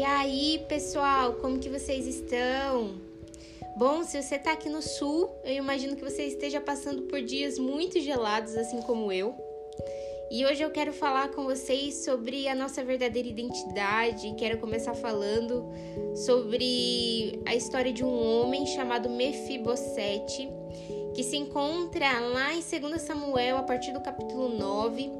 E aí, pessoal, como que vocês estão? Bom, se você tá aqui no sul, eu imagino que você esteja passando por dias muito gelados, assim como eu. E hoje eu quero falar com vocês sobre a nossa verdadeira identidade. Quero começar falando sobre a história de um homem chamado Mefibosete, que se encontra lá em 2 Samuel, a partir do capítulo 9.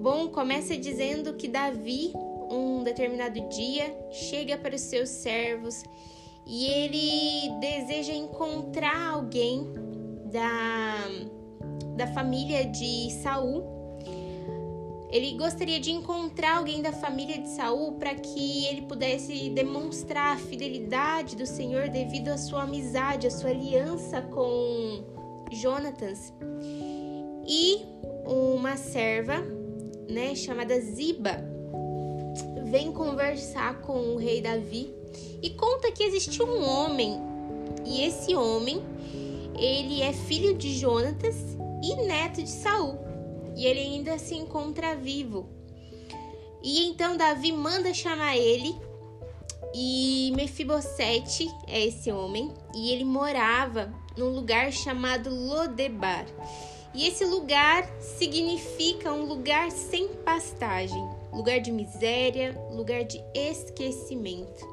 Bom, começa dizendo que Davi, um determinado dia, chega para os seus servos e ele deseja encontrar alguém da, da família de Saul ele gostaria de encontrar alguém da família de Saul para que ele pudesse demonstrar a fidelidade do Senhor devido à sua amizade, à sua aliança com Jonatas. E uma serva, né, chamada Ziba, vem conversar com o rei Davi e conta que existe um homem, e esse homem, ele é filho de Jonatas e neto de Saul. E ele ainda se encontra vivo. E então Davi manda chamar ele. E Mefibosete é esse homem. E ele morava num lugar chamado Lodebar. E esse lugar significa um lugar sem pastagem, lugar de miséria, lugar de esquecimento.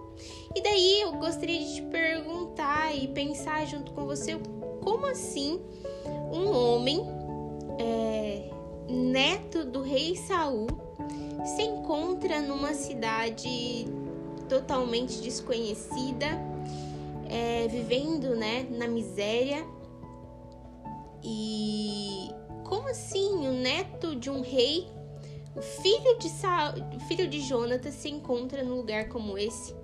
E daí eu gostaria de te perguntar e pensar junto com você como assim um homem é, neto do rei Saul, se encontra numa cidade totalmente desconhecida, é, vivendo né, na miséria. E como assim o neto de um rei, o filho de, Saul, filho de Jonatas, se encontra num lugar como esse?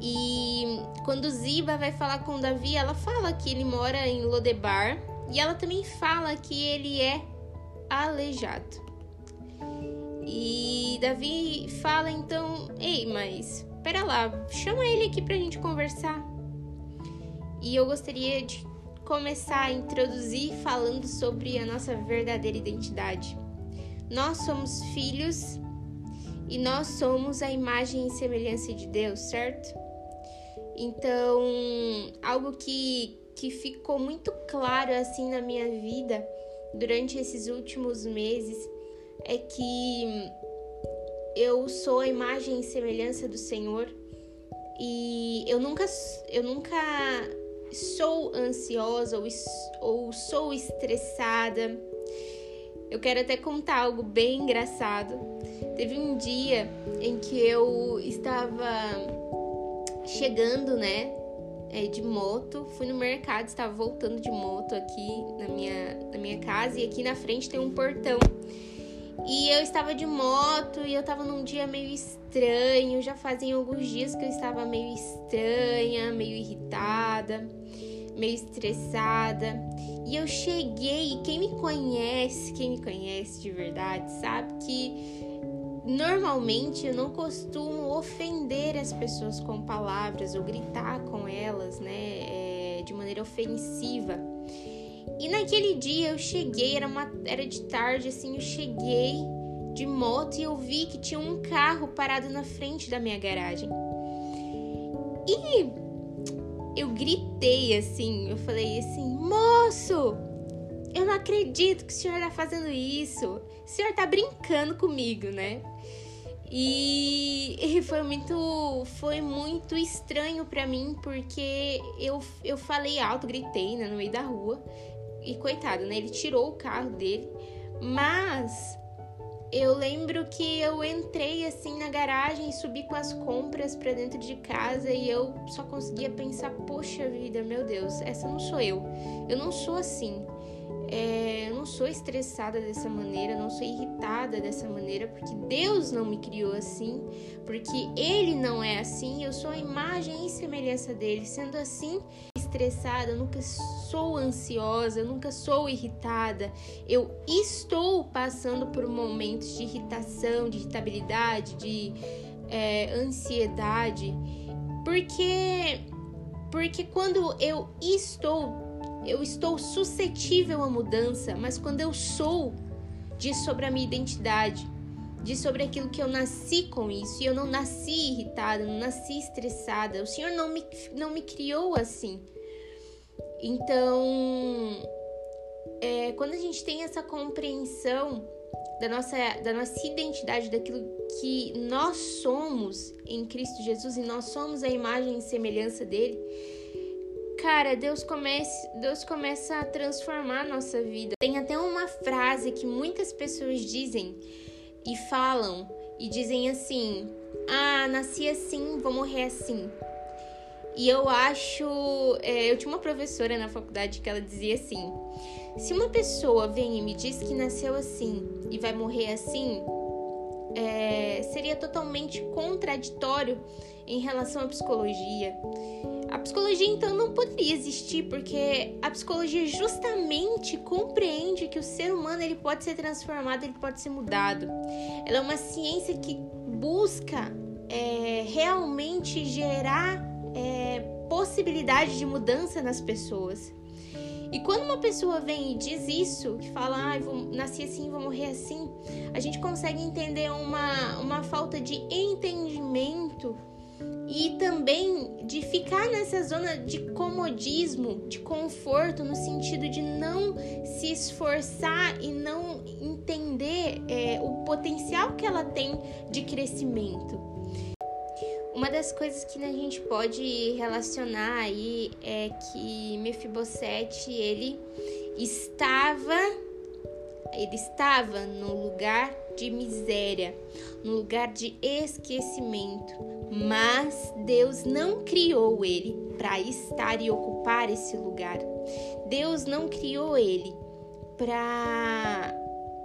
E quando Ziba vai falar com Davi, ela fala que ele mora em Lodebar e ela também fala que ele é aleijado. E Davi fala então: Ei, mas pera lá, chama ele aqui pra gente conversar. E eu gostaria de começar a introduzir falando sobre a nossa verdadeira identidade. Nós somos filhos e nós somos a imagem e semelhança de Deus, certo? Então, algo que, que ficou muito claro assim na minha vida durante esses últimos meses é que eu sou a imagem e semelhança do Senhor e eu nunca eu nunca sou ansiosa ou, ou sou estressada. Eu quero até contar algo bem engraçado. Teve um dia em que eu estava chegando, né, é, de moto, fui no mercado, estava voltando de moto aqui na minha, na minha casa e aqui na frente tem um portão. E eu estava de moto e eu estava num dia meio estranho, já faziam alguns dias que eu estava meio estranha, meio irritada, meio estressada. E eu cheguei, quem me conhece, quem me conhece de verdade, sabe que Normalmente eu não costumo ofender as pessoas com palavras ou gritar com elas, né, é, de maneira ofensiva. E naquele dia eu cheguei, era, uma, era de tarde, assim, eu cheguei de moto e eu vi que tinha um carro parado na frente da minha garagem. E eu gritei assim, eu falei assim, moço, eu não acredito que o senhor tá fazendo isso. O senhor tá brincando comigo, né? E, e foi muito foi muito estranho para mim porque eu, eu falei alto, gritei né, no meio da rua. E coitado, né? Ele tirou o carro dele. Mas eu lembro que eu entrei assim na garagem subi com as compras para dentro de casa e eu só conseguia pensar: poxa vida, meu Deus, essa não sou eu. Eu não sou assim. É, eu não sou estressada dessa maneira, não sou irritada dessa maneira, porque Deus não me criou assim, porque Ele não é assim, eu sou a imagem e semelhança dele. Sendo assim, estressada, eu nunca sou ansiosa, eu nunca sou irritada. Eu estou passando por momentos de irritação, de irritabilidade, de é, ansiedade, porque porque quando eu estou eu estou suscetível à mudança, mas quando eu sou, diz sobre a minha identidade. diz sobre aquilo que eu nasci com isso. E eu não nasci irritada, não nasci estressada. O Senhor não me, não me criou assim. Então, é, quando a gente tem essa compreensão da nossa, da nossa identidade, daquilo que nós somos em Cristo Jesus e nós somos a imagem e semelhança dele, cara, Deus começa, Deus começa a transformar a nossa vida. Tem até uma frase que muitas pessoas dizem e falam e dizem assim: "Ah, nasci assim, vou morrer assim". E eu acho. É, eu tinha uma professora na faculdade que ela dizia assim: se uma pessoa vem e me diz que nasceu assim e vai morrer assim, é, seria totalmente contraditório em relação à psicologia. A psicologia então não poderia existir porque a psicologia justamente compreende que o ser humano ele pode ser transformado, ele pode ser mudado. Ela é uma ciência que busca é, realmente gerar é, possibilidade de mudança nas pessoas. E quando uma pessoa vem e diz isso, que fala, ah, vou nasci assim, vou morrer assim, a gente consegue entender uma, uma falta de entendimento e também de ficar nessa zona de comodismo, de conforto, no sentido de não se esforçar e não entender é, o potencial que ela tem de crescimento. Uma das coisas que a gente pode relacionar aí é que Mefibosete ele estava ele estava no lugar de miséria, no lugar de esquecimento, mas Deus não criou ele para estar e ocupar esse lugar. Deus não criou ele para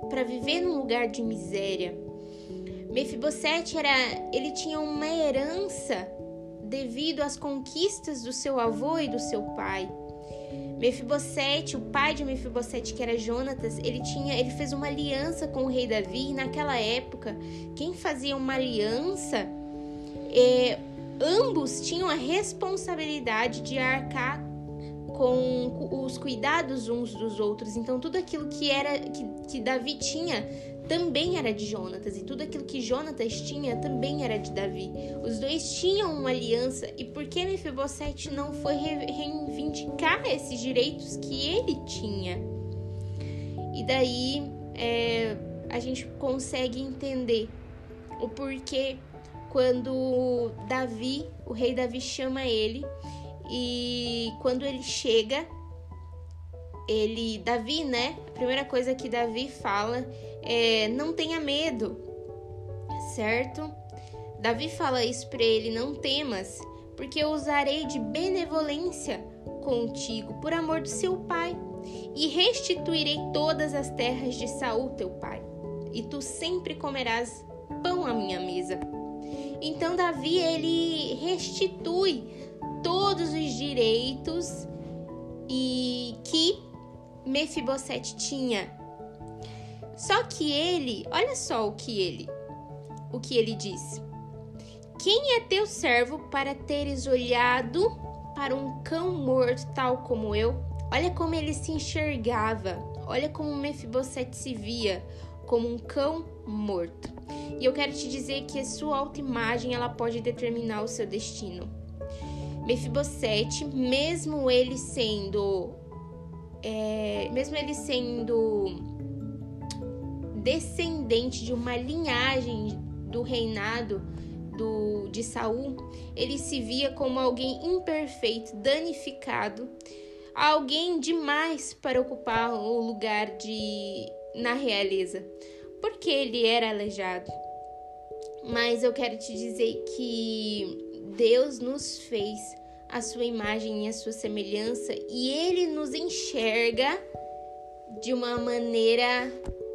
para viver num lugar de miséria. Mefibosete era, ele tinha uma herança devido às conquistas do seu avô e do seu pai. Mefibosete, o pai de Mefibosete, que era Jonatas, ele tinha, ele fez uma aliança com o rei Davi. E naquela época, quem fazia uma aliança, é, ambos tinham a responsabilidade de arcar com os cuidados uns dos outros. Então tudo aquilo que era que, que Davi tinha também era de Jonatas, e tudo aquilo que Jonatas tinha também era de Davi. Os dois tinham uma aliança, e por que Mefibosete não foi reivindicar esses direitos que ele tinha? E daí é, a gente consegue entender o porquê quando Davi, o rei Davi, chama ele, e quando ele chega, ele, Davi, né? A primeira coisa que Davi fala é, não tenha medo, certo? Davi fala isso para ele: não temas, porque eu usarei de benevolência contigo por amor do seu pai, e restituirei todas as terras de Saul teu pai, e tu sempre comerás pão à minha mesa. Então Davi ele restitui todos os direitos e que Mefibosete tinha só que ele, olha só o que ele, o que ele diz. Quem é teu servo para teres olhado para um cão morto tal como eu? Olha como ele se enxergava. Olha como Mefibosete se via como um cão morto. E eu quero te dizer que a sua autoimagem ela pode determinar o seu destino. Mefibosete, mesmo ele sendo, é, mesmo ele sendo descendente de uma linhagem do reinado do, de Saul, ele se via como alguém imperfeito, danificado, alguém demais para ocupar o lugar de na realeza, porque ele era aleijado. Mas eu quero te dizer que Deus nos fez a sua imagem e a sua semelhança e ele nos enxerga de uma maneira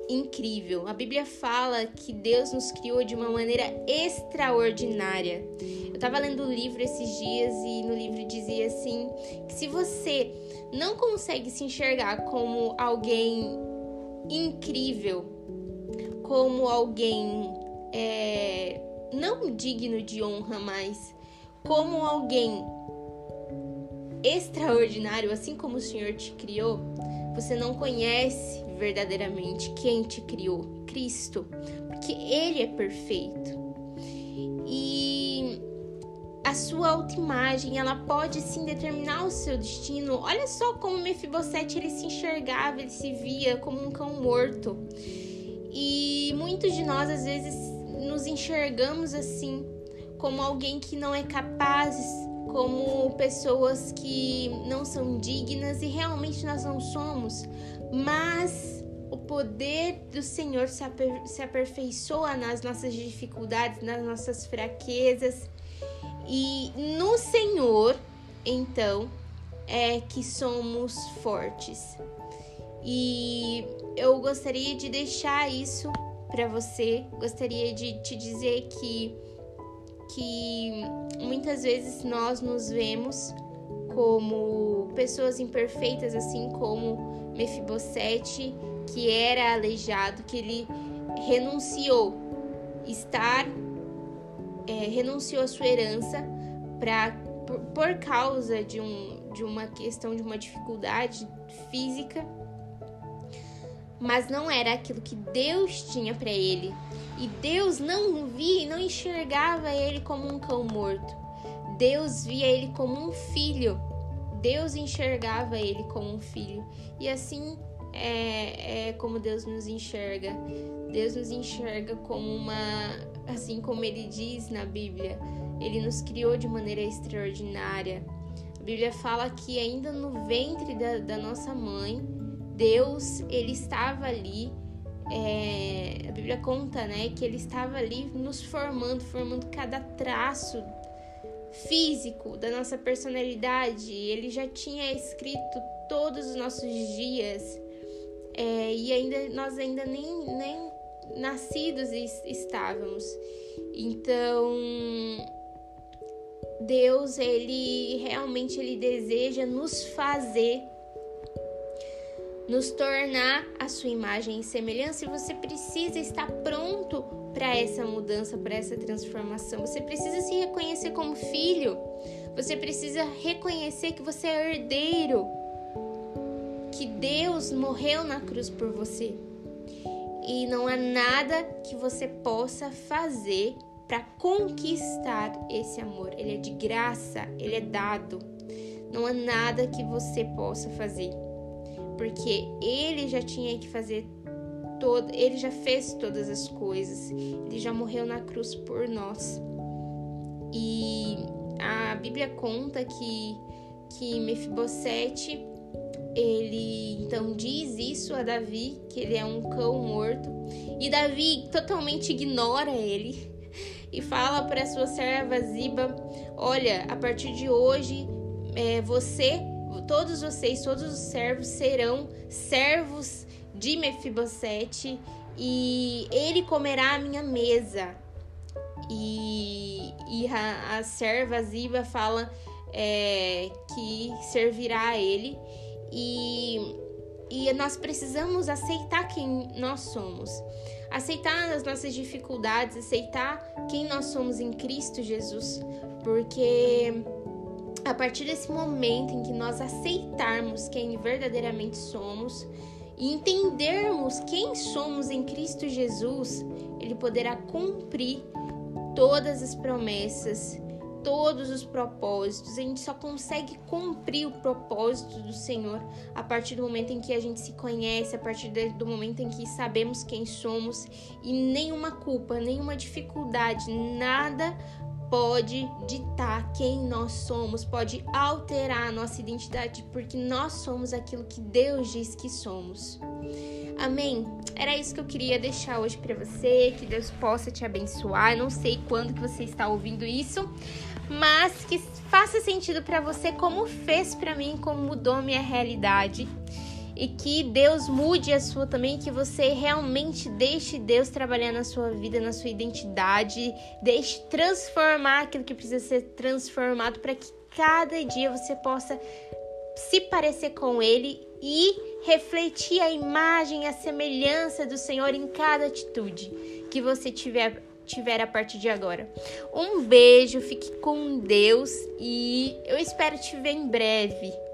incrível. A Bíblia fala que Deus nos criou de uma maneira extraordinária. Eu estava lendo o livro esses dias e no livro dizia assim: que se você não consegue se enxergar como alguém incrível, como alguém é, não digno de honra, mas como alguém extraordinário, assim como o Senhor te criou, você não conhece verdadeiramente quem te criou, Cristo. que ele é perfeito. E a sua autoimagem, ela pode sim determinar o seu destino. Olha só como Mefibosete ele se enxergava, ele se via como um cão morto. E muitos de nós às vezes nos enxergamos assim, como alguém que não é capaz, como pessoas que não são dignas e realmente nós não somos, mas o poder do Senhor se, aper se aperfeiçoa nas nossas dificuldades, nas nossas fraquezas. E no Senhor, então, é que somos fortes. E eu gostaria de deixar isso para você, gostaria de te dizer que que muitas vezes nós nos vemos como pessoas imperfeitas, assim como Mefibosete, que era aleijado, que ele renunciou estar, é, renunciou a sua herança para por, por causa de, um, de uma questão de uma dificuldade física, mas não era aquilo que Deus tinha para ele. E Deus não via e não enxergava ele como um cão morto. Deus via ele como um filho. Deus enxergava ele como um filho. E assim é, é como Deus nos enxerga. Deus nos enxerga como uma. Assim como ele diz na Bíblia, ele nos criou de maneira extraordinária. A Bíblia fala que ainda no ventre da, da nossa mãe, Deus ele estava ali é, a Bíblia conta, né, que ele estava ali nos formando, formando cada traço físico da nossa personalidade. Ele já tinha escrito todos os nossos dias é, e ainda nós ainda nem, nem nascidos estávamos. Então Deus ele realmente ele deseja nos fazer nos tornar a sua imagem e semelhança, e você precisa estar pronto para essa mudança, para essa transformação. Você precisa se reconhecer como filho. Você precisa reconhecer que você é herdeiro, que Deus morreu na cruz por você. E não há nada que você possa fazer para conquistar esse amor. Ele é de graça, ele é dado. Não há nada que você possa fazer porque ele já tinha que fazer todo, ele já fez todas as coisas. Ele já morreu na cruz por nós. E a Bíblia conta que que Mefibosete ele então diz isso a Davi, que ele é um cão morto, e Davi totalmente ignora ele e fala para sua serva Ziba: Olha, a partir de hoje é, você todos vocês, todos os servos serão servos de Mefibosete e ele comerá a minha mesa. E, e a, a serva Ziba fala é, que servirá a ele e, e nós precisamos aceitar quem nós somos. Aceitar as nossas dificuldades, aceitar quem nós somos em Cristo Jesus, porque a partir desse momento em que nós aceitarmos quem verdadeiramente somos e entendermos quem somos em Cristo Jesus, Ele poderá cumprir todas as promessas, todos os propósitos. A gente só consegue cumprir o propósito do Senhor a partir do momento em que a gente se conhece, a partir do momento em que sabemos quem somos e nenhuma culpa, nenhuma dificuldade, nada pode ditar quem nós somos, pode alterar a nossa identidade, porque nós somos aquilo que Deus diz que somos. Amém? Era isso que eu queria deixar hoje para você, que Deus possa te abençoar. Eu não sei quando que você está ouvindo isso, mas que faça sentido para você como fez para mim, como mudou minha realidade e que Deus mude a sua também, que você realmente deixe Deus trabalhar na sua vida, na sua identidade, deixe transformar aquilo que precisa ser transformado para que cada dia você possa se parecer com Ele e refletir a imagem, a semelhança do Senhor em cada atitude que você tiver tiver a partir de agora. Um beijo, fique com Deus e eu espero te ver em breve.